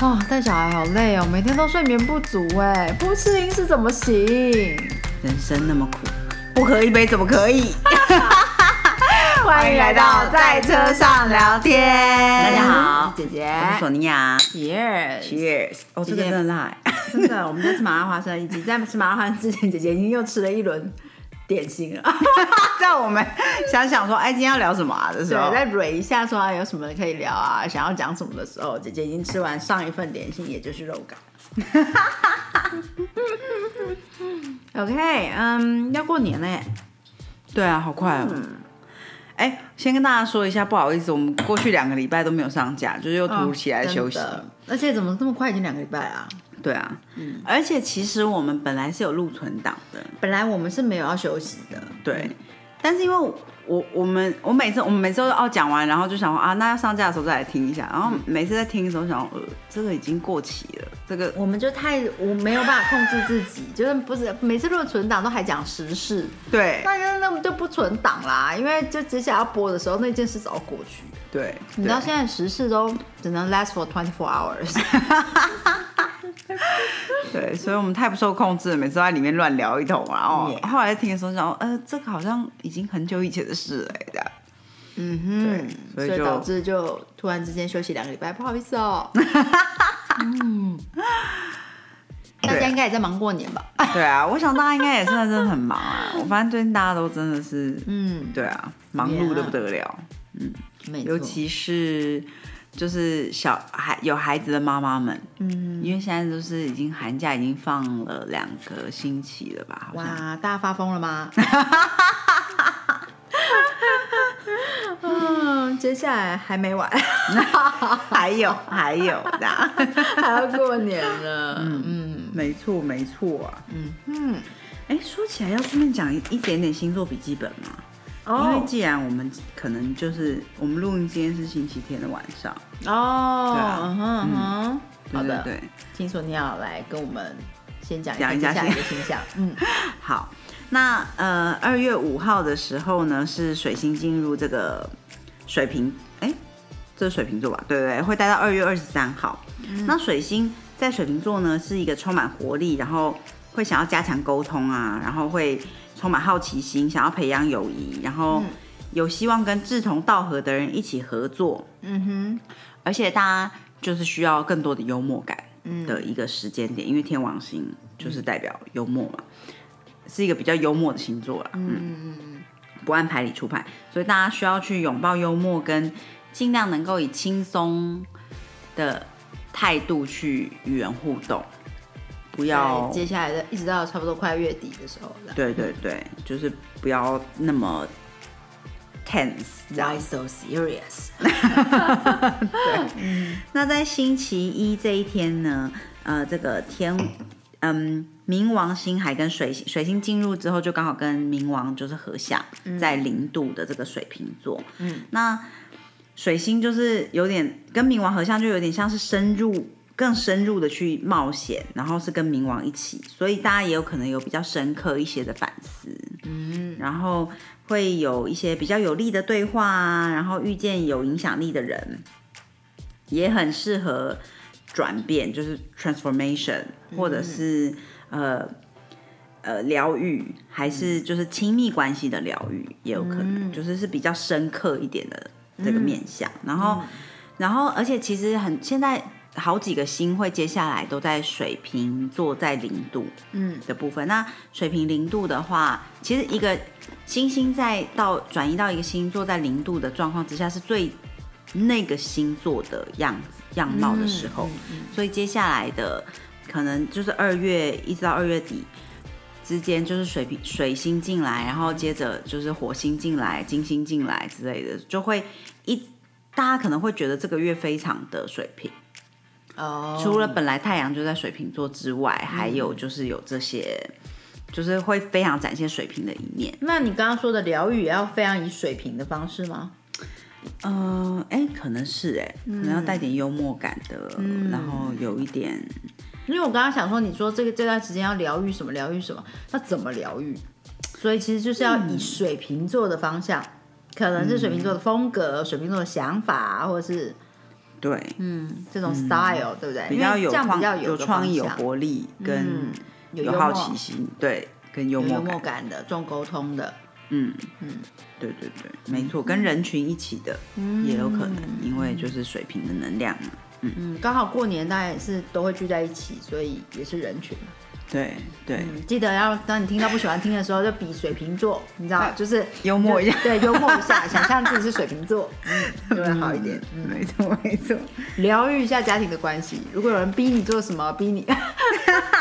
哦，带小孩好累哦，每天都睡眠不足哎，不吃零食怎么行？人生那么苦，不喝一杯怎么可以？欢迎来到在车上聊天。大家好，姐姐，我是索尼娅。Cheers，Cheers！哦，这个真的辣，真的，我们在吃麻辣花生，以及在吃麻辣花生之前，姐姐已经又吃了一轮点心了。在我们想想说，哎，今天要聊什么啊的时候，再蕊一下说啊有什么可以聊啊，想要讲什么的时候，姐姐已经吃完上一份点心，也就是肉干。OK，嗯，要过年嘞。对啊，好快哦。哎，先跟大家说一下，不好意思，我们过去两个礼拜都没有上架，就是又突如其来休息。而且怎么这么快，已经两个礼拜啊？对啊，嗯，而且其实我们本来是有录存档的，本来我们是没有要休息的，对。但是因为我我们我每次我们每次都哦讲完，然后就想说啊，那要上架的时候再来听一下。然后每次在听的时候想，呃，这个已经过期了，这个我们就太我没有办法控制自己，就是不是每次录存档都还讲时事，对，那那那么就不存档啦，因为就接下来要播的时候，那件事早过去。了。对，你知道现在时事都只能 last for twenty four hours。对，所以我们太不受控制了，每次都在里面乱聊一通，然后后来听的时候想，呃，这个好像已经很久以前的事了，这样。嗯哼，所以导致就突然之间休息两个礼拜，不好意思哦。嗯，大家应该也在忙过年吧？对啊，我想大家应该也算真的很忙啊。我发现最近大家都真的是，嗯，对啊，忙碌的不得了。嗯，尤其是。就是小孩有孩子的妈妈们，嗯，因为现在都是已经寒假已经放了两个星期了吧？哇，大家发疯了吗？嗯，接下来还没完，还有还有的，还要过年了。嗯嗯，没错没错啊。嗯嗯，哎，说起来要顺便讲一一点点星座笔记本嘛。因为既然我们可能就是我们录音今天是星期天的晚上。哦，嗯哼哼，好的，对，听说你要来跟我们先讲一下接下的星象，嗯，好，那呃二月五号的时候呢是水星进入这个水瓶，哎，这是水瓶座吧？对对对，会待到二月二十三号。那水星在水瓶座呢是一个充满活力，然后会想要加强沟通啊，然后会。充满好奇心，想要培养友谊，然后有希望跟志同道合的人一起合作。嗯哼，而且大家就是需要更多的幽默感的一个时间点，因为天王星就是代表幽默嘛，是一个比较幽默的星座啦。嗯嗯嗯，不按牌理出牌，所以大家需要去拥抱幽默，跟尽量能够以轻松的态度去与人互动。不要接下来的，一直到差不多快月底的时候。对对对，就是不要那么 tense，why so serious？对。那在星期一这一天呢，呃，这个天，嗯，冥王星还跟水星，水星进入之后，就刚好跟冥王就是合相，在零度的这个水瓶座。嗯，那水星就是有点跟冥王合相，就有点像是深入。更深入的去冒险，然后是跟冥王一起，所以大家也有可能有比较深刻一些的反思，嗯，然后会有一些比较有利的对话啊，然后遇见有影响力的人，也很适合转变，就是 transformation，或者是呃呃疗愈，还是就是亲密关系的疗愈，也有可能，就是是比较深刻一点的这个面相，然后然后而且其实很现在。好几个星会接下来都在水瓶座在零度嗯的部分。那水瓶零度的话，其实一个星星在到转移到一个星座在零度的状况之下，是最那个星座的样子样貌的时候。所以接下来的可能就是二月一直到二月底之间，就是水瓶水星进来，然后接着就是火星进来、金星进来之类的，就会一大家可能会觉得这个月非常的水平。除了本来太阳就在水瓶座之外，还有就是有这些，就是会非常展现水瓶的一面。那你刚刚说的疗愈也要非常以水平的方式吗？嗯，哎，可能是哎，可能要带点幽默感的，然后有一点。因为我刚刚想说，你说这个这段时间要疗愈什么？疗愈什么？那怎么疗愈？所以其实就是要以水瓶座的方向，可能是水瓶座的风格、水瓶座的想法，或者是。对，嗯，这种 style 对不对？比较有创有创意、有活力，跟有好奇心，对，跟幽默感。的，重沟通的。嗯。嗯，对对对，没错，跟人群一起的也有可能，因为就是水平的能量嘛。嗯。嗯，刚好过年大家也是都会聚在一起，所以也是人群嘛。对对，记得要当你听到不喜欢听的时候，就比水瓶座，你知道，就是幽默一下，对，幽默一下，想象自己是水瓶座，嗯，就会好一点。没错没错，疗愈一下家庭的关系。如果有人逼你做什么，逼你，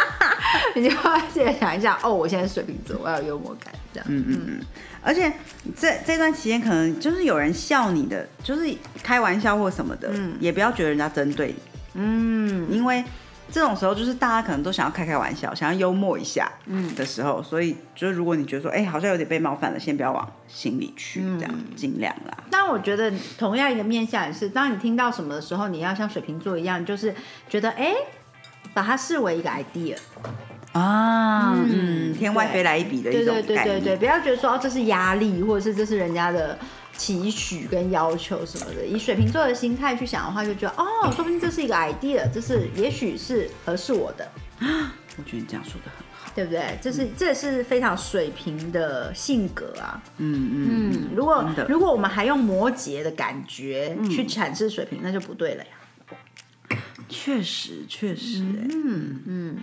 你就记得想一下，哦，我现在是水瓶座，我要有幽默感，这样。嗯嗯嗯。而且这这段期间，可能就是有人笑你的，就是开玩笑或什么的，嗯，也不要觉得人家针对你，嗯，因为。这种时候就是大家可能都想要开开玩笑，想要幽默一下，嗯的时候，所以就是如果你觉得说，哎，好像有点被冒犯了，先不要往心里去，这样尽量啦。但我觉得同样一个面向也是，当你听到什么的时候，你要像水瓶座一样，就是觉得，哎，把它视为一个 idea 啊，嗯，天外飞来一笔的一种对对对对对，不要觉得说哦这是压力，或者是这是人家的。期许跟要求什么的，以水瓶座的心态去想的话，就觉得哦，说不定这是一个 idea，这是也许是合适我的。我觉得你这样说的很好，对不对？这是这是非常水平的性格啊。嗯嗯嗯。如果如果我们还用摩羯的感觉去阐释水瓶，那就不对了呀。确实确实，嗯嗯。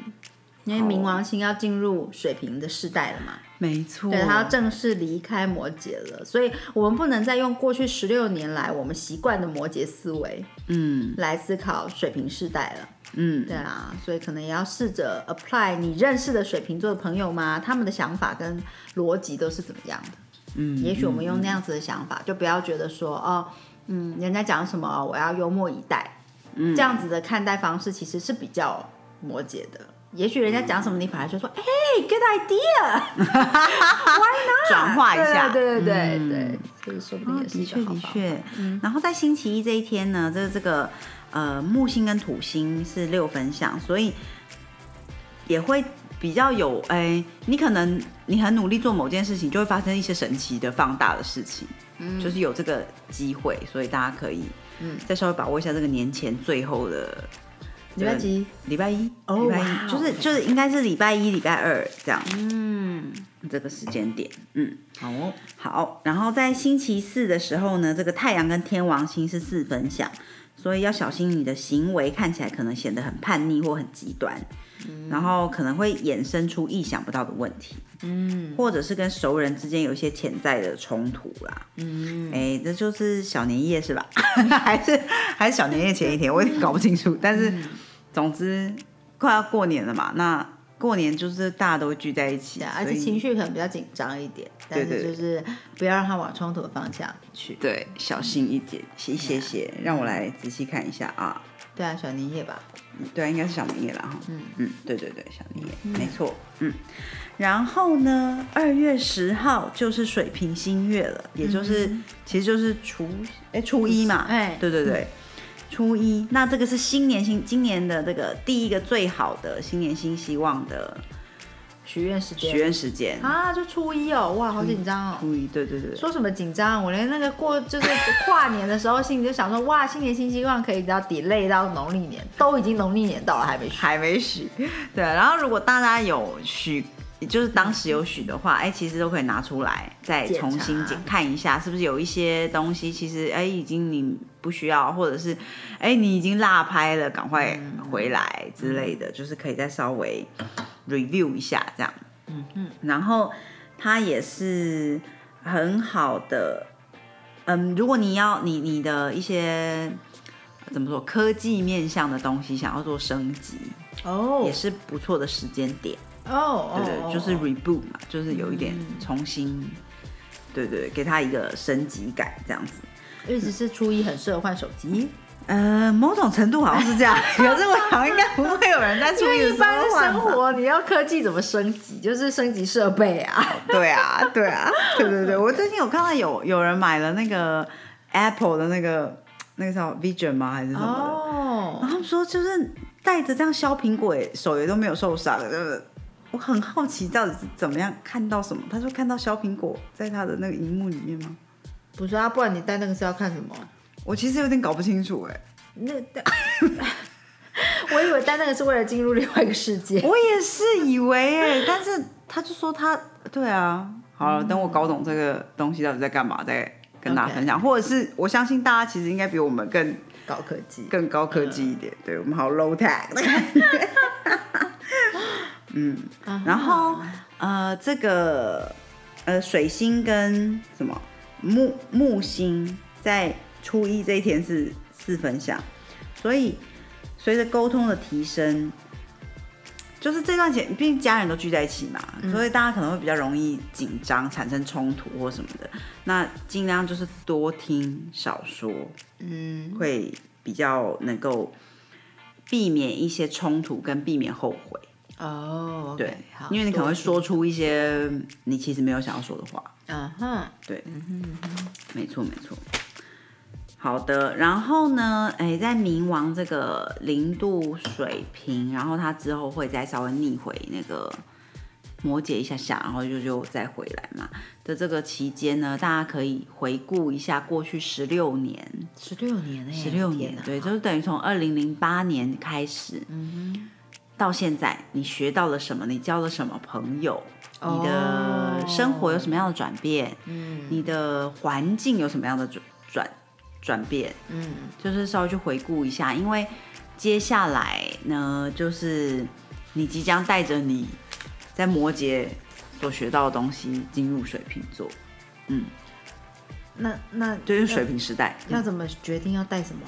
因为冥王星要进入水瓶的世代了嘛，没错，对，他要正式离开摩羯了，所以我们不能再用过去十六年来我们习惯的摩羯思维，嗯，来思考水瓶世代了，嗯，对啊，所以可能也要试着 apply 你认识的水瓶座的朋友嘛？他们的想法跟逻辑都是怎么样的？嗯，也许我们用那样子的想法，就不要觉得说哦，嗯，人家讲什么我要幽默以待，嗯，这样子的看待方式其实是比较摩羯的。也许人家讲什么，你反而就说：“哎，good idea，why not？” 转化一下，对对对对，所以说不定也是的确的确。然后在星期一这一天呢，这这个呃木星跟土星是六分相，所以也会比较有哎，你可能你很努力做某件事情，就会发生一些神奇的放大的事情，嗯，就是有这个机会，所以大家可以嗯。再稍微把握一下这个年前最后的。礼拜几？礼拜一，礼拜一，就是就是应该是礼拜一、礼拜二这样。嗯，这个时间点，嗯，好，好。然后在星期四的时候呢，这个太阳跟天王星是四分相，所以要小心你的行为看起来可能显得很叛逆或很极端，然后可能会衍生出意想不到的问题，嗯，或者是跟熟人之间有一些潜在的冲突啦，嗯，哎，这就是小年夜是吧？还是还是小年夜前一天？我有点搞不清楚，但是。总之，快要过年了嘛，那过年就是大家都聚在一起，而且情绪可能比较紧张一点，但是就是不要让它往冲突的方向去。对，小心一点，谢谢谢，让我来仔细看一下啊。对啊，小年夜吧。对啊，应该是小年夜了哈。嗯嗯，对对对，小年夜，没错。嗯，然后呢，二月十号就是水平新月了，也就是其实就是初哎初一嘛。哎，对对对。初一，那这个是新年新今年的这个第一个最好的新年新希望的许愿时间。许愿时间啊，就初一哦，哇，好紧张哦。初一，对对对。说什么紧张？我连那个过就是跨年的时候，心里就想说，哇，新年新希望可以到 delay 到农历年，都已经农历年到了，还没许，还没许。对，然后如果大家有许。就是当时有许的话，哎，其实都可以拿出来再重新检看一下，是不是有一些东西，其实哎已经你不需要，或者是哎你已经落拍了，赶快回来之类的，就是可以再稍微 review 一下这样。嗯嗯，然后它也是很好的，嗯，如果你要你你的一些怎么说科技面向的东西想要做升级，哦，也是不错的时间点。哦，对对，就是 reboot 嘛，就是有一点重新，对对，给他一个升级感这样子。意思是初一很适合换手机？呃，某种程度好像是这样，可是我想应该不会有人在初一一般生活，你要科技怎么升级？就是升级设备啊。对啊，对啊，对对对，我最近有看到有有人买了那个 Apple 的那个那个叫 Vision 吗？还是什么？哦，然后说就是带着这样削苹果，手也都没有受伤，对不对？我很好奇，到底是怎么样看到什么？他说看到小苹果在他的那个荧幕里面吗？不是啊，不然你戴那个是要看什么？我其实有点搞不清楚哎。那，我以为戴那个是为了进入另外一个世界。我也是以为哎，但是他就说他对啊，好了，等我搞懂这个东西到底在干嘛，再跟大家分享。或者是我相信大家其实应该比我们更高科技，更高科技一点。对我们好 low tech 的感觉。嗯，然后呃，这个呃水星跟什么木木星在初一这一天是四分相，所以随着沟通的提升，就是这段时间，毕竟家人都聚在一起嘛，所以大家可能会比较容易紧张，产生冲突或什么的。那尽量就是多听少说，嗯，会比较能够避免一些冲突跟避免后悔。哦，对，因为你可能会说出一些你其实没有想要说的话。嗯哼，对，嗯哼，没错没错。好的，然后呢，哎，在冥王这个零度水平，然后它之后会再稍微逆回那个摩羯一下下，然后就就再回来嘛。的这个期间呢，大家可以回顾一下过去十六年，十六年，十六年，对，就是等于从二零零八年开始，嗯哼。到现在，你学到了什么？你交了什么朋友？你的生活有什么样的转变？嗯，你的环境有什么样的转转转变？嗯，就是稍微去回顾一下，因为接下来呢，就是你即将带着你在摩羯所学到的东西进入水瓶座。嗯，那那就是水瓶时代，要怎么决定要带什么？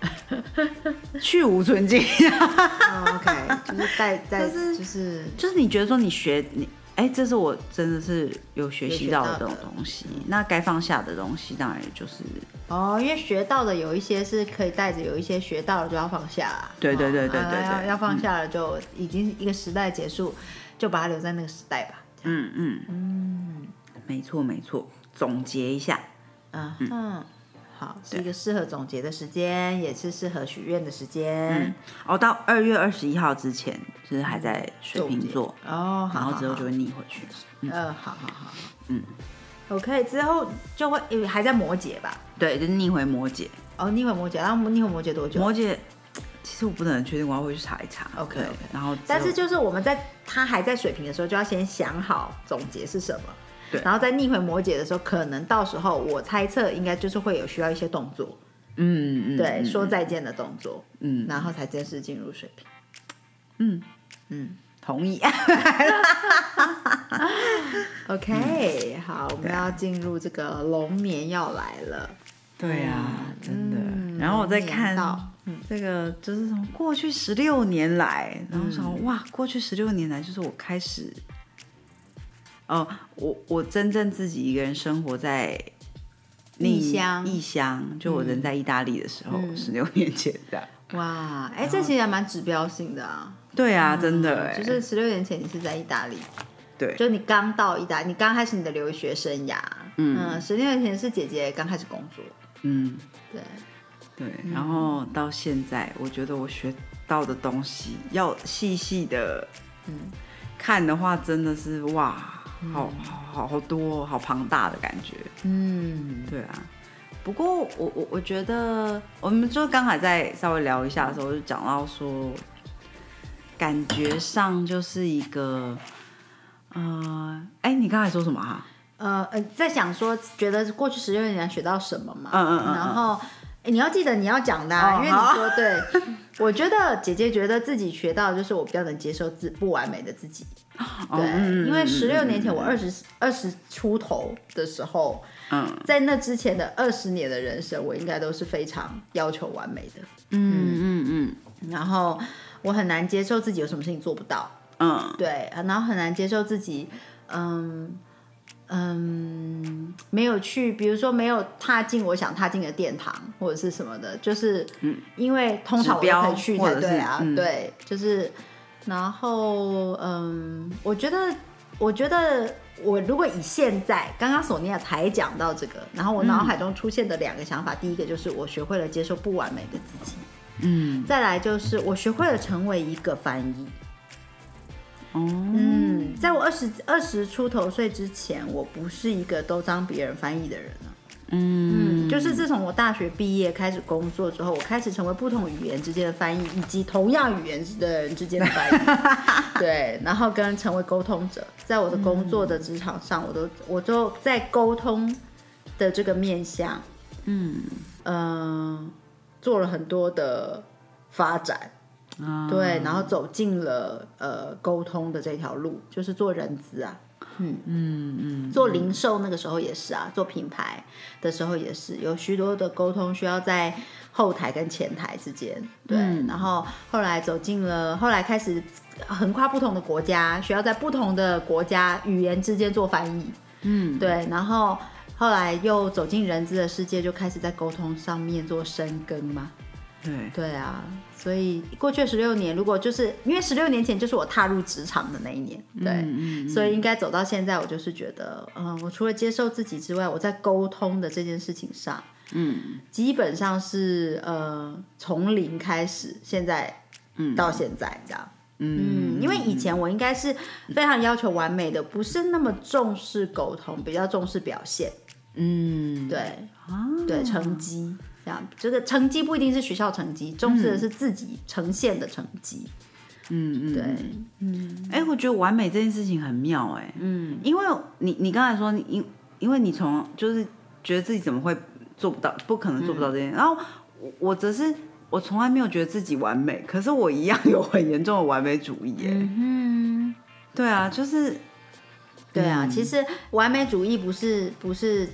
去无存菁。OK，就是带带，就是就是你觉得说你学你，哎，这是我真的是有学习到的这种东西。那该放下的东西，当然就是哦，因为学到的有一些是可以带着，有一些学到了就要放下。对对对对对对，要放下了就已经一个时代结束，就把它留在那个时代吧。嗯嗯嗯，没错没错，总结一下，嗯嗯。好，是一个适合总结的时间，也是适合许愿的时间。嗯，哦，到二月二十一号之前，就是还在水瓶座哦，然后之后就会逆回去。嗯，好好好，嗯，OK，之后就会因为还在摩羯吧？对，就是逆回摩羯。哦，逆回摩羯，然后逆回摩羯多久？摩羯，其实我不能确定，我要回去查一查。OK，然后，但是就是我们在他还在水瓶的时候，就要先想好总结是什么。然后在逆回摩羯的时候，可能到时候我猜测应该就是会有需要一些动作，嗯嗯，对，说再见的动作，嗯，然后才正式进入水平，嗯。嗯，同意。OK，好，我们要进入这个龙年要来了，对呀，真的。然后我再看到这个，就是从过去十六年来，然后说哇，过去十六年来就是我开始。哦，我我真正自己一个人生活在异乡，异乡，就我人在意大利的时候，十六年前的。哇，哎，这其实还蛮指标性的啊。对啊，真的，就是十六年前你是在意大利，对，就你刚到意大，你刚开始你的留学生涯，嗯，十六年前是姐姐刚开始工作，嗯，对，对，然后到现在，我觉得我学到的东西要细细的，嗯，看的话，真的是哇。好好好多，好庞大的感觉。嗯，对啊。不过我我我觉得，我们就刚才在稍微聊一下的时候，就讲到说，感觉上就是一个，呃，哎，你刚才说什么哈？呃呃，在想说，觉得过去十六年学到什么嘛？嗯嗯嗯。然后。你要记得你要讲的，因为你说对，我觉得姐姐觉得自己学到就是我比较能接受自不完美的自己，对，因为十六年前我二十二十出头的时候，嗯，在那之前的二十年的人生，我应该都是非常要求完美的，嗯。嗯嗯，然后我很难接受自己有什么事情做不到，嗯，对，然后很难接受自己，嗯。嗯，没有去，比如说没有踏进我想踏进的殿堂或者是什么的，就是因为通常我都可以去才对啊，对，就是，然后嗯，我觉得，我觉得我如果以现在刚刚索尼娅才讲到这个，然后我脑海中出现的两个想法，第一个就是我学会了接受不完美的自己，嗯，再来就是我学会了成为一个翻译。嗯，在我二十二十出头岁之前，我不是一个都当别人翻译的人啊。嗯，就是自从我大学毕业开始工作之后，我开始成为不同语言之间的翻译，以及同样语言的人之间的翻译。对，然后跟成为沟通者，在我的工作的职场上，我都我都在沟通的这个面向，嗯嗯，做了很多的发展。对，然后走进了呃沟通的这条路，就是做人资啊。嗯嗯嗯，做零售那个时候也是啊，做品牌的时候也是，有许多的沟通需要在后台跟前台之间。对，然后后来走进了，后来开始横跨不同的国家，需要在不同的国家语言之间做翻译。嗯，对，然后后来又走进人资的世界，就开始在沟通上面做深耕嘛。对对啊。所以过去十六年，如果就是因为十六年前就是我踏入职场的那一年，对，所以应该走到现在，我就是觉得，嗯，我除了接受自己之外，我在沟通的这件事情上，嗯，基本上是呃从零开始，现在到现在这样，嗯，因为以前我应该是非常要求完美的，不是那么重视沟通，比较重视表现，嗯，对，啊，对，成绩。这个成绩不一定是学校成绩，重视的是自己呈现的成绩。嗯嗯，对，嗯，哎，我觉得完美这件事情很妙，哎，嗯，因为你你刚才说，因因为你从就是觉得自己怎么会做不到，不可能做不到这件，然后我我则是我从来没有觉得自己完美，可是我一样有很严重的完美主义，哎，嗯，对啊，就是，对啊，其实完美主义不是不是。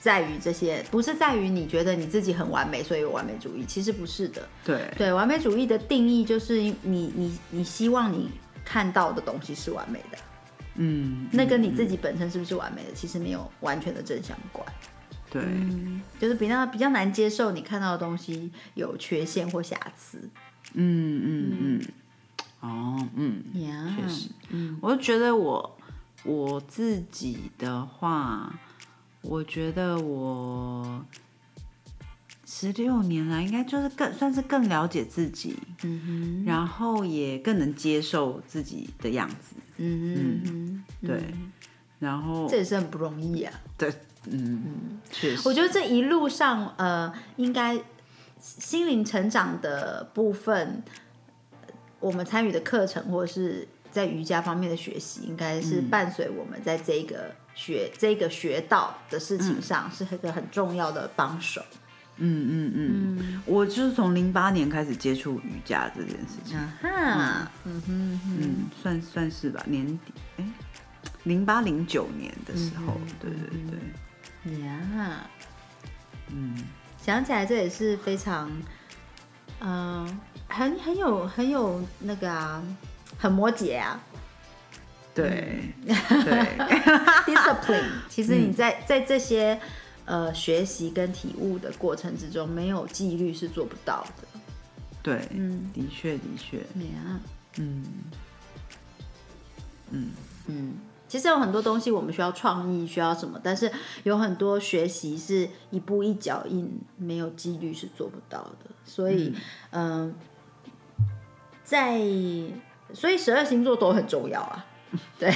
在于这些，不是在于你觉得你自己很完美，所以有完美主义。其实不是的。对对，完美主义的定义就是你你你希望你看到的东西是完美的。嗯，那跟你自己本身是不是完美的，其实没有完全的正相关。对，就是比较比较难接受你看到的东西有缺陷或瑕疵。嗯嗯嗯。哦，嗯，确实，嗯，我就觉得我我自己的话。我觉得我十六年来，应该就是更算是更了解自己，嗯哼，然后也更能接受自己的样子，嗯嗯，对，然后这也是很不容易啊，对，嗯嗯，确实，我觉得这一路上，呃，应该心灵成长的部分，我们参与的课程或者是在瑜伽方面的学习，应该是伴随我们在这个。学这个学到的事情上是一个很重要的帮手。嗯嗯嗯，我就是从零八年开始接触瑜伽这件事情。哈，嗯哼嗯，算算是吧，年底哎，零八零九年的时候，对对对。呀，嗯，想起来这也是非常，嗯，很很有很有那个啊，很摩羯啊。对对，discipline。其实你在在这些呃学习跟体悟的过程之中，没有纪律是做不到的。对，嗯，的确的确。啊嗯嗯嗯。其实有很多东西我们需要创意，需要什么，但是有很多学习是一步一脚印，没有纪律是做不到的。所以，嗯，在所以十二星座都很重要啊。对，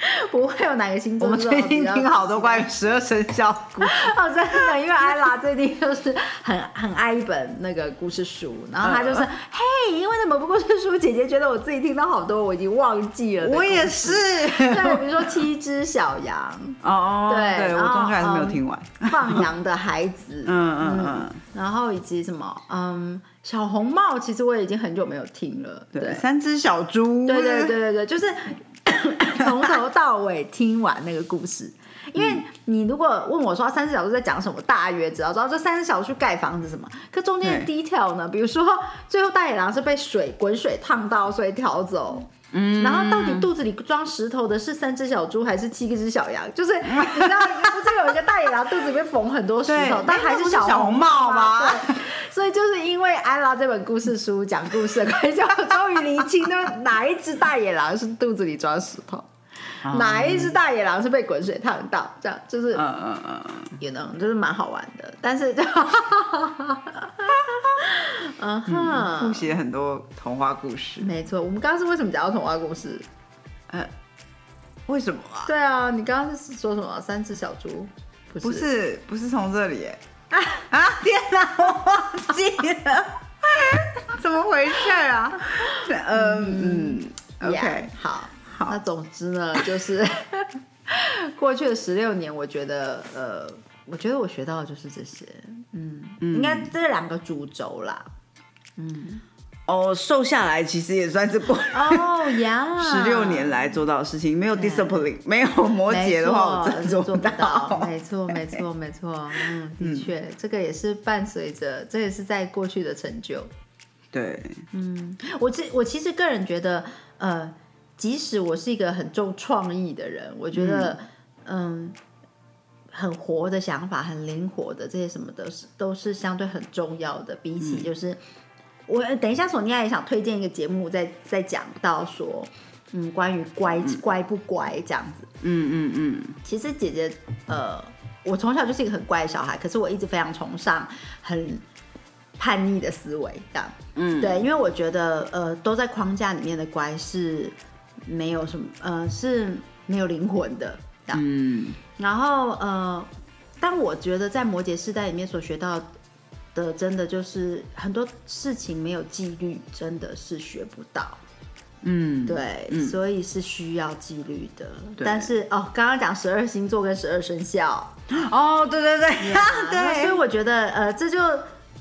不会有哪个星座。我们最近听好多关于十二生肖故事 哦，真的，因为艾拉最近就是很很爱一本那个故事书，然后她就是 嘿，因为那本故事书，姐姐觉得我自己听到好多，我已经忘记了。我也是，对，比如说七只小羊哦，对，我中间还是没有听完。放羊的孩子，嗯嗯嗯，然后以及什么，嗯，小红帽，其实我已经很久没有听了。对，三只小猪，对对对对对，就是。从头到尾听完那个故事，因为你如果问我说三只小时在讲什么，大约知道知道这三只小时去盖房子什么，可中间的 detail 呢？比如说最后大野狼是被水滚水烫到，所以逃走。嗯，然后到底肚子里装石头的是三只小猪还是七只小羊？就是你知道，不是有一个大野狼肚子里面缝很多石头，但还是小红帽吗？所以就是因为安拉这本故事书讲故事的关系，我终于理清了哪一只大野狼是肚子里装石头，哪一只大野狼是被滚水烫到，这样就是嗯嗯嗯，也能就是蛮好玩的，但是。嗯哼，复习了很多童话故事。没错，我们刚刚是为什么讲到童话故事？呃，为什么啊？对啊，你刚刚是说什么？三只小猪？不是不是从这里啊啊！天哪，我忘记了，怎么回事啊？嗯嗯，OK，好好。那总之呢，就是 过去的十六年，我觉得呃，我觉得我学到的就是这些，嗯，应该这两个主轴啦，嗯。哦，瘦下来其实也算是过哦呀，十六年来做到的事情，没有 discipline，没有摩羯的话，我真做不到。没错，没错，没错，嗯，的确，这个也是伴随着，这也是在过去的成就。对，嗯，我其我其实个人觉得，呃，即使我是一个很重创意的人，我觉得，嗯，很活的想法，很灵活的这些什么的是都是相对很重要的，比起就是。我等一下，索尼娅也想推荐一个节目，在在讲到说，嗯，关于乖乖不乖这样子。嗯嗯嗯。其实姐姐，呃，我从小就是一个很乖的小孩，可是我一直非常崇尚很叛逆的思维，这样。嗯。对，因为我觉得，呃，都在框架里面的乖是没有什么，呃，是没有灵魂的，嗯。然后，呃，但我觉得在摩羯世代里面所学到。的真的就是很多事情没有纪律，真的是学不到。嗯，对，所以是需要纪律的。但是哦，刚刚讲十二星座跟十二生肖，哦，对对对，对，所以我觉得呃，这就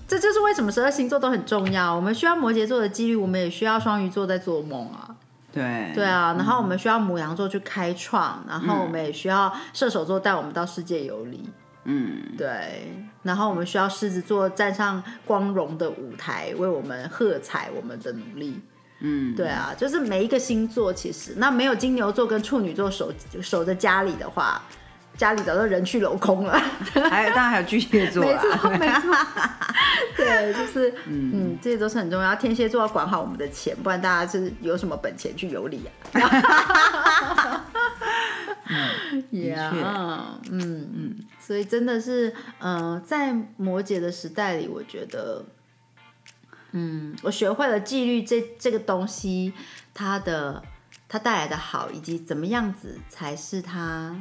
这就是为什么十二星座都很重要。我们需要摩羯座的纪律，我们也需要双鱼座在做梦啊。对，对啊，然后我们需要母羊座去开创，然后我们也需要射手座带我们到世界游离。嗯，对。然后我们需要狮子座站上光荣的舞台，为我们喝彩我们的努力。嗯，对啊，就是每一个星座，其实那没有金牛座跟处女座守守在家里的话，家里早就人去楼空了。还有当然还有巨蟹座，没错没错。对，就是嗯，这些都是很重要。天蝎座要管好我们的钱，不然大家是有什么本钱去游历啊？嗯，也嗯嗯。所以真的是，呃，在摩羯的时代里，我觉得，嗯，我学会了纪律这这个东西，它的它带来的好，以及怎么样子才是它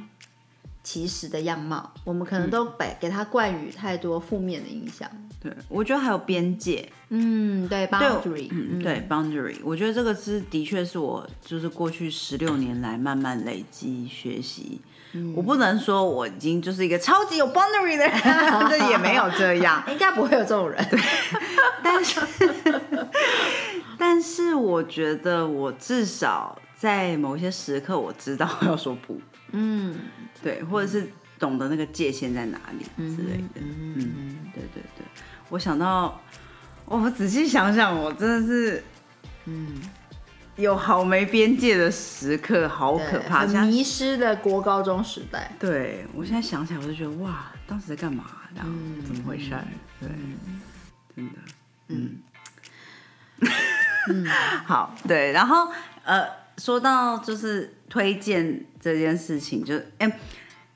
其实的样貌，我们可能都给给它冠予太多负面的影响。对，我觉得还有边界，嗯，对，boundary，嗯，对，boundary，我觉得这个是的确是我就是过去十六年来慢慢累积学习。我不能说我已经就是一个超级有 boundary 的人，这也没有这样，应该不会有这种人。但是，但是我觉得我至少在某一些时刻，我知道要说不。嗯，对，或者是懂得那个界限在哪里之类的。嗯，对对对，我想到，我仔细想想，我真的是，嗯。有好没边界的时刻，好可怕，迷失的国高中时代。对我现在想起来，我就觉得哇，当时在干嘛？然后怎么回事？对，真的，嗯，嗯，好，对，然后呃，说到就是推荐这件事情，就哎，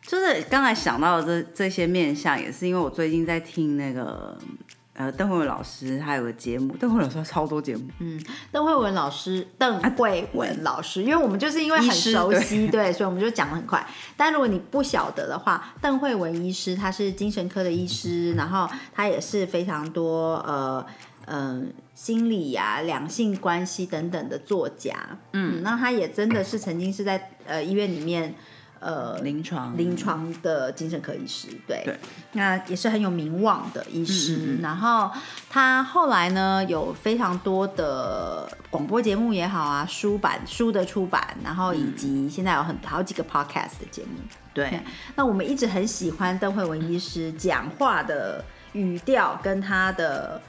就是刚才想到的这这些面相，也是因为我最近在听那个。呃，邓慧文老师他有个节目，邓慧文老师超多节目。嗯，邓慧文老师，邓慧文老师，因为我们就是因为很熟悉，对，所以我们就讲的很快。但如果你不晓得的话，邓慧文医师他是精神科的医师，然后他也是非常多呃嗯心理呀、两性关系等等的作家。嗯，那他也真的是曾经是在呃医院里面。呃，临床临床的精神科医师，对，那也是很有名望的医师。然后他后来呢，有非常多的广播节目也好啊，书版书的出版，然后以及现在有很好几个 podcast 的节目。对，那我们一直很喜欢邓慧文医师讲话的语调跟他的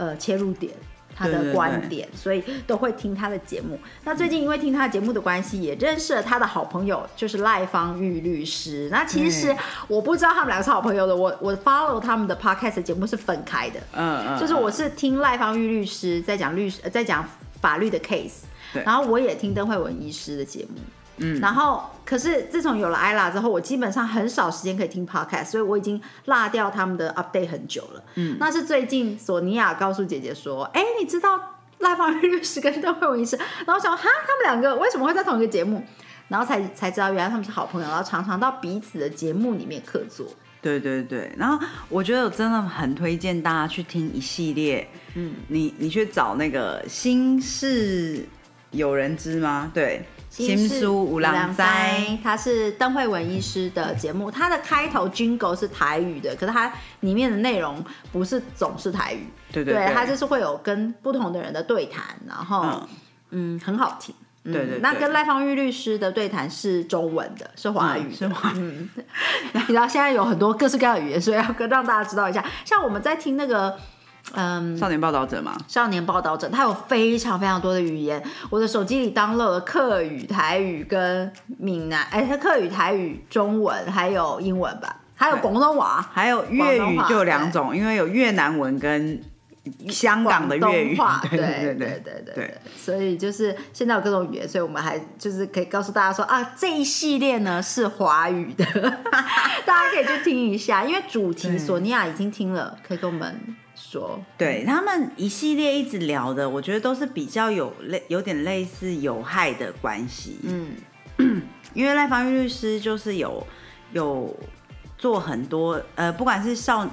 呃切入点。他的观点，所以都会听他的节目。那最近因为听他的节目的关系，也认识了他的好朋友，就是赖芳玉律师。那其实我不知道他们两个是好朋友的，我我 follow 他们的 podcast 节目是分开的。嗯嗯，就是我是听赖芳玉律师在讲律师，在讲法律的 case，然后我也听邓慧文医师的节目。嗯，然后可是自从有了 ella 之后，我基本上很少时间可以听 podcast，所以我已经落掉他们的 update 很久了。嗯，那是最近索尼娅告诉姐姐说，哎，你知道赖芳玉律师跟邓慧文医师，然后想哈，他们两个为什么会在同一个节目？然后才才知道原来他们是好朋友，然后常常到彼此的节目里面客座。对对对，然后我觉得我真的很推荐大家去听一系列，嗯，你你去找那个心事有人知吗？对。新书五郎斋，它是邓慧文医师的节目，它的开头 jingle 是台语的，可是它里面的内容不是总是台语，对对对，它就是会有跟不同的人的对谈，然后嗯很好听，对对，那跟赖芳玉律师的对谈是中文的，是华语，是华语，你知道现在有很多各式各样的语言，所以要跟让大家知道一下，像我们在听那个。嗯，少年报道者吗？少年报道者，他有非常非常多的语言。我的手机里当了客语、台语跟闽南，哎，他客语、台语、中文还有英文吧，还有广东话，还有粤语，就有两种，因为有越南文跟香港的粤语。对对对对对对。所以就是现在有各种语言，所以我们还就是可以告诉大家说啊，这一系列呢是华语的，大家可以去听一下，因为主题索尼娅已经听了，可以跟我们。说对他们一系列一直聊的，我觉得都是比较有类有点类似有害的关系。嗯，因为赖芳玉律师就是有有做很多呃，不管是少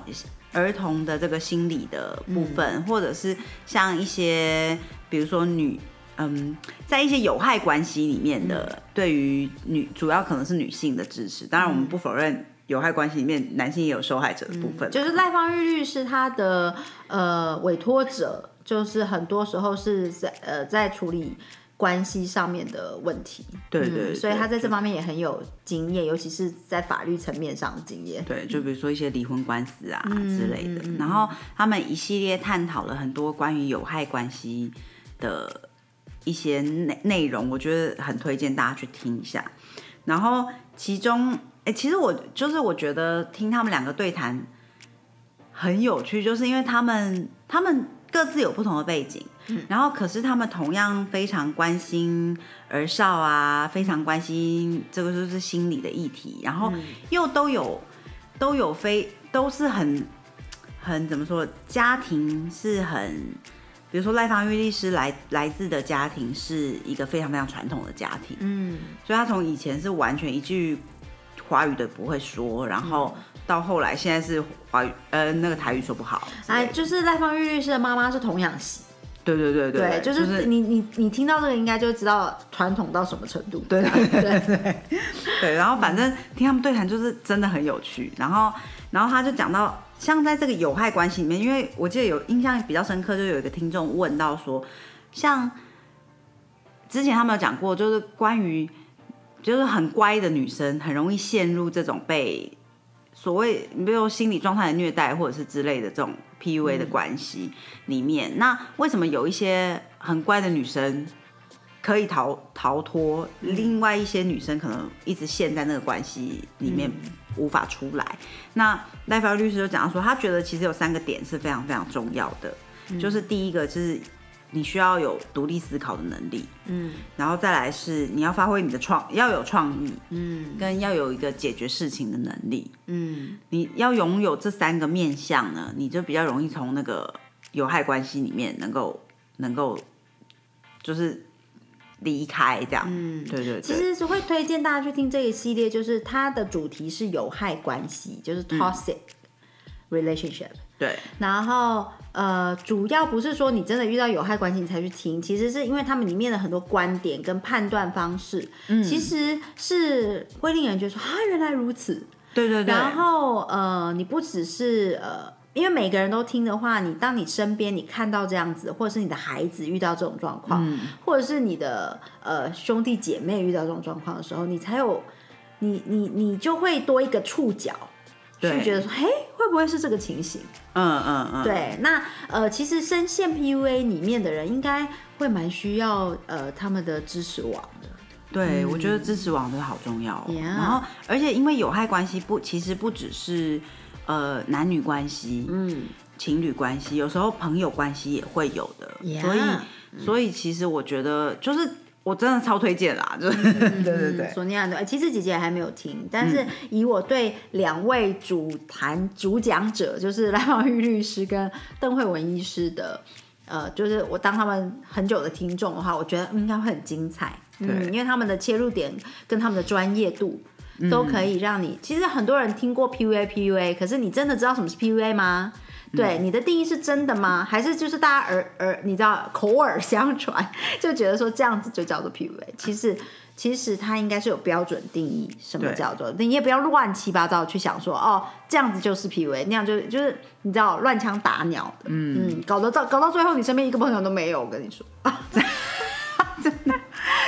儿童的这个心理的部分，或者是像一些比如说女嗯，在一些有害关系里面的，对于女主要可能是女性的支持。当然，我们不否认。有害关系里面，男性也有受害者的部分。就是赖芳玉律师他的呃委托者，就是很多时候是在呃在处理关系上面的问题。对对，所以他在这方面也很有经验，尤其是在法律层面上的经验。对，就比如说一些离婚官司啊之类的。然后他们一系列探讨了很多关于有害关系的一些内内容，我觉得很推荐大家去听一下。然后其中。哎，其实我就是我觉得听他们两个对谈很有趣，就是因为他们他们各自有不同的背景，嗯然后可是他们同样非常关心儿少啊，非常关心这个就是心理的议题，然后又都有都有非都是很很怎么说，家庭是很，比如说赖芳玉律师来来自的家庭是一个非常非常传统的家庭，嗯，所以他从以前是完全一句。华语的不会说，然后到后来现在是华语，呃，那个台语说不好。哎，就是赖芳玉律师的妈妈是童养媳。对对对对，就是你你你听到这个应该就知道传统到什么程度。对对对对对。然后反正听他们对谈就是真的很有趣。然后然后他就讲到，像在这个有害关系里面，因为我记得有印象比较深刻，就有一个听众问到说，像之前他们有讲过，就是关于。就是很乖的女生，很容易陷入这种被所谓没有心理状态的虐待，或者是之类的这种 PUA 的关系里面。那为什么有一些很乖的女生可以逃逃脱，另外一些女生可能一直陷在那个关系里面无法出来？那赖法律师就讲到说，他觉得其实有三个点是非常非常重要的，就是第一个就是。你需要有独立思考的能力，嗯，然后再来是你要发挥你的创，要有创意，嗯，跟要有一个解决事情的能力，嗯，你要拥有这三个面相呢，你就比较容易从那个有害关系里面能够能够就是离开这样，嗯，对对，其实是会推荐大家去听这个系列，就是它的主题是有害关系，就是 toxic relationship。对，然后呃，主要不是说你真的遇到有害关系你才去听，其实是因为他们里面的很多观点跟判断方式，嗯，其实是会令人觉得说啊，原来如此，对对对。然后呃，你不只是呃，因为每个人都听的话，你当你身边你看到这样子，或者是你的孩子遇到这种状况，或者是你的呃兄弟姐妹遇到这种状况的时候，你才有你你你就会多一个触角。就觉得说，嘿，会不会是这个情形？嗯嗯嗯。对，那呃，其实深陷 PUA 里面的人，应该会蛮需要呃他们的支持网的。对，我觉得支持网真的好重要。然后，而且因为有害关系不，其实不只是呃男女关系，嗯，情侣关系，有时候朋友关系也会有的。所以，所以其实我觉得就是。我真的超推荐啦，就是 对对对，索尼娅的，其实姐姐还没有听，但是以我对两位主谈主讲者，就是赖芳玉律师跟邓慧文医师的，呃，就是我当他们很久的听众的话，我觉得应该会很精彩，嗯，因为他们的切入点跟他们的专业度，都可以让你。其实很多人听过 PUA，PUA，可是你真的知道什么是 PUA 吗？对，你的定义是真的吗？还是就是大家耳耳，你知道口耳相传，就觉得说这样子就叫做 PUA？其实。其实它应该是有标准定义，什么叫做？你也不要乱七八糟去想说，哦，这样子就是 PUA，那样就就是你知道乱枪打鸟的，嗯嗯，搞得到搞到最后，你身边一个朋友都没有。我跟你说，真的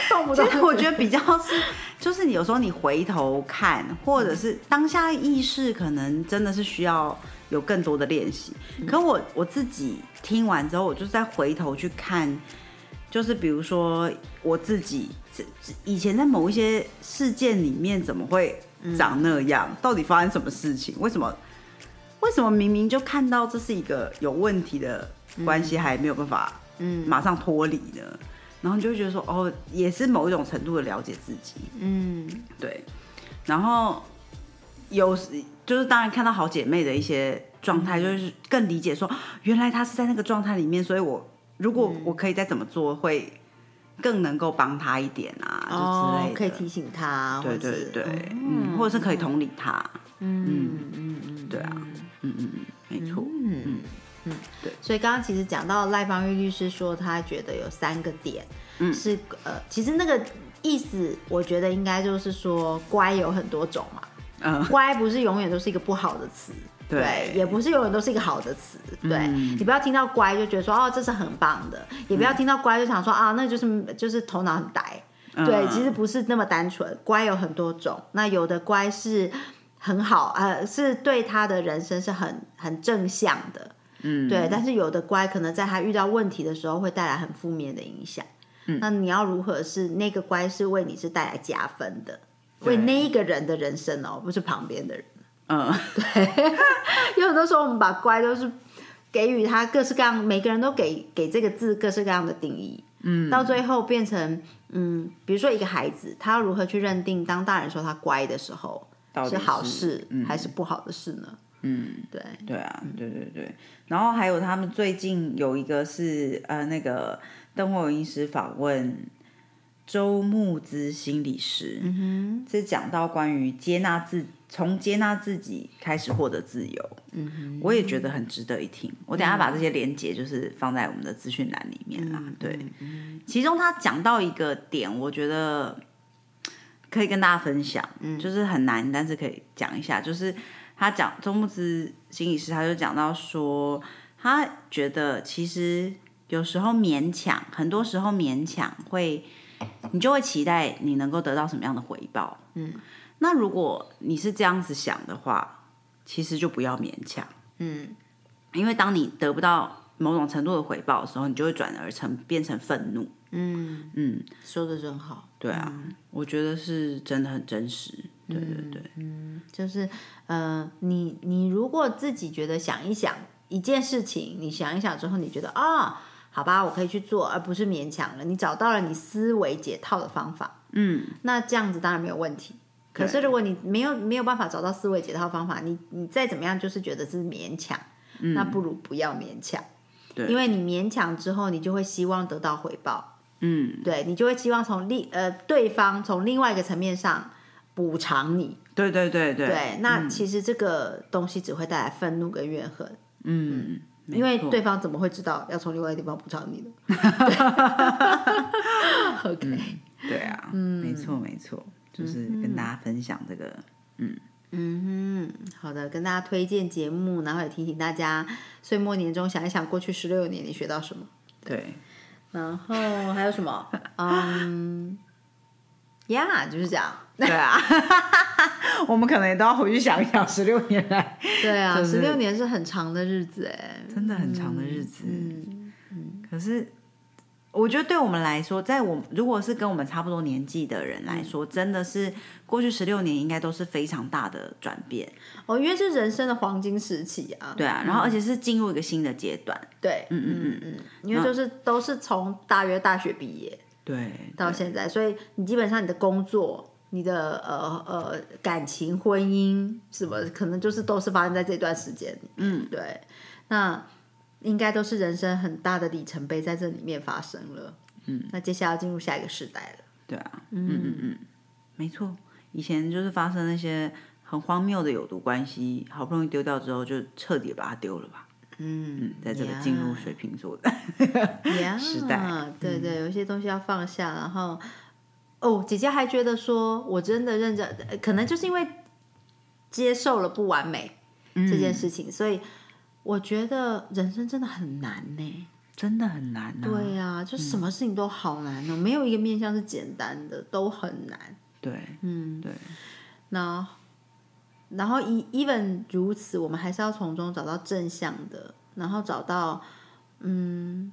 动不动，我觉得比较是，就是你有时候你回头看，或者是当下意识，可能真的是需要有更多的练习。可我我自己听完之后，我就再回头去看。就是比如说我自己，以前在某一些事件里面怎么会长那样？到底发生什么事情？为什么？为什么明明就看到这是一个有问题的关系，还没有办法嗯马上脱离呢？然后你就会觉得说，哦，也是某一种程度的了解自己，嗯，对。然后有就是当然看到好姐妹的一些状态，就是更理解说，原来她是在那个状态里面，所以我。如果我可以再怎么做，会更能够帮他一点啊，就之类的，可以提醒他，对对对，嗯，或者是可以同理他，嗯嗯嗯，对啊，嗯嗯嗯，没错，嗯嗯嗯，对。所以刚刚其实讲到赖芳玉律师说，他觉得有三个点，嗯，是呃，其实那个意思，我觉得应该就是说，乖有很多种嘛，嗯，乖不是永远都是一个不好的词。对，也不是永远都是一个好的词。对你不要听到乖就觉得说哦这是很棒的，也不要听到乖就想说啊那就是就是头脑很呆。对，其实不是那么单纯。乖有很多种，那有的乖是很好，呃，是对他的人生是很很正向的。嗯，对。但是有的乖可能在他遇到问题的时候会带来很负面的影响。嗯，那你要如何是那个乖是为你是带来加分的，为那一个人的人生哦，不是旁边的人。嗯，对，有很多时候我们把乖都是给予他各式各样，每个人都给给这个字各式各样的定义，嗯，到最后变成嗯，比如说一个孩子，他要如何去认定当大人说他乖的时候是好事还是不好的事呢？嗯，对，对啊，对对对，然后还有他们最近有一个是呃，那个邓慧文医师访问周木之心理师，嗯哼，是讲到关于接纳自。从接纳自己开始获得自由，嗯，我也觉得很值得一听。我等下把这些连接就是放在我们的资讯栏里面啦。对，其中他讲到一个点，我觉得可以跟大家分享，嗯，就是很难，但是可以讲一下。就是他讲周木之心理师，他就讲到说，他觉得其实有时候勉强，很多时候勉强会，你就会期待你能够得到什么样的回报，嗯。那如果你是这样子想的话，其实就不要勉强，嗯，因为当你得不到某种程度的回报的时候，你就会转而成变成愤怒，嗯。嗯，说的真好，对啊，我觉得是真的很真实，对对对，嗯，就是呃，你你如果自己觉得想一想一件事情，你想一想之后，你觉得啊，好吧，我可以去做，而不是勉强了，你找到了你思维解套的方法，嗯，那这样子当然没有问题。可是，如果你没有没有办法找到思维解套方法，你你再怎么样就是觉得是勉强，那不如不要勉强。对，因为你勉强之后，你就会希望得到回报。嗯，对，你就会希望从另呃对方从另外一个层面上补偿你。对对对对。对，那其实这个东西只会带来愤怒跟怨恨。嗯，因为对方怎么会知道要从另外一个地方补偿你呢？OK，对啊，嗯，没错没错。就是跟大家分享这个，嗯嗯哼，好的，跟大家推荐节目，然后也提醒大家岁末年终想一想过去十六年你学到什么。对，然后还有什么？嗯，呀，就是这样。对啊，我们可能也都要回去想一想十六年来。对啊，十六年是很长的日子哎，真的很长的日子。嗯嗯，可是。我觉得对我们来说，在我如果是跟我们差不多年纪的人来说，真的是过去十六年应该都是非常大的转变哦，因为是人生的黄金时期啊。对啊，然后而且是进入一个新的阶段。对，嗯嗯嗯嗯，因为就是都是从大约大学毕业对到现在，所以你基本上你的工作、你的呃呃感情、婚姻什么，可能就是都是发生在这段时间。嗯，对，那。应该都是人生很大的里程碑在这里面发生了，嗯，那接下来要进入下一个时代了，对啊，嗯嗯嗯，没错，以前就是发生那些很荒谬的有毒关系，好不容易丢掉之后，就彻底把它丢了吧。嗯，在这个进入水瓶座的 时代，对对，有一些东西要放下，然后哦，姐姐还觉得说，我真的认真，可能就是因为接受了不完美这件事情，所以我觉得人生真的很难呢，真的很难。对呀，就什么事情都好难哦，没有一个面向是简单的，都很难。对，嗯，对。那然后，e even 如此，我们还是要从中找到正向的，然后找到，嗯，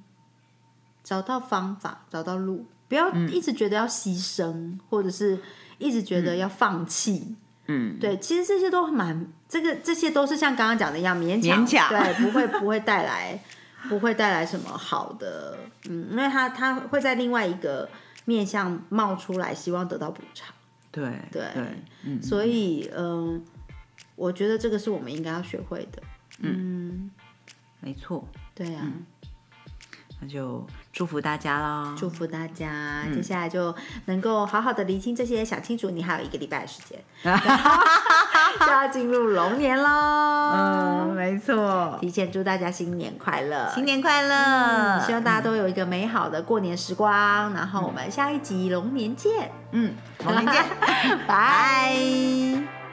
找到方法，找到路，不要一直觉得要牺牲，或者是一直觉得要放弃。嗯，对，其实这些都蛮，这个这些都是像刚刚讲的一样勉强，对，不会不会带来，不会带来什么好的，嗯，因为他他会在另外一个面向冒出来，希望得到补偿。对对对，所以嗯。我觉得这个是我们应该要学会的。嗯，没错。对呀，那就祝福大家啦！祝福大家，接下来就能够好好的理清这些，想清楚。你还有一个礼拜的时间，就要进入龙年喽。嗯，没错。提前祝大家新年快乐，新年快乐！希望大家都有一个美好的过年时光。然后我们下一集龙年见。嗯，龙年见，拜。